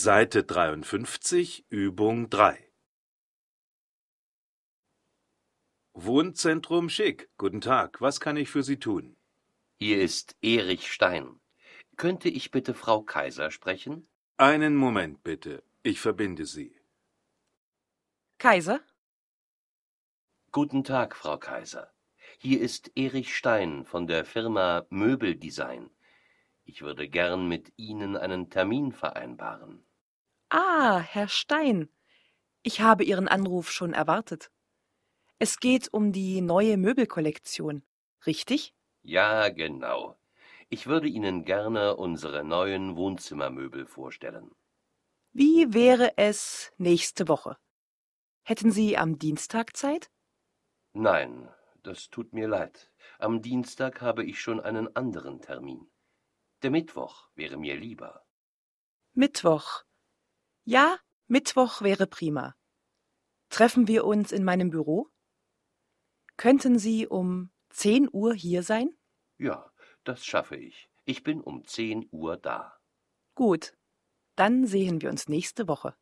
Seite 53, Übung 3. Wohnzentrum Schick. Guten Tag. Was kann ich für Sie tun? Hier ist Erich Stein. Könnte ich bitte Frau Kaiser sprechen? Einen Moment bitte. Ich verbinde Sie. Kaiser? Guten Tag, Frau Kaiser. Hier ist Erich Stein von der Firma Möbeldesign. Ich würde gern mit Ihnen einen Termin vereinbaren. Ah, Herr Stein. Ich habe Ihren Anruf schon erwartet. Es geht um die neue Möbelkollektion, richtig? Ja, genau. Ich würde Ihnen gerne unsere neuen Wohnzimmermöbel vorstellen. Wie wäre es nächste Woche? Hätten Sie am Dienstag Zeit? Nein, das tut mir leid. Am Dienstag habe ich schon einen anderen Termin. Der Mittwoch wäre mir lieber. Mittwoch. Ja, Mittwoch wäre prima. Treffen wir uns in meinem Büro? Könnten Sie um zehn Uhr hier sein? Ja, das schaffe ich. Ich bin um zehn Uhr da. Gut. Dann sehen wir uns nächste Woche.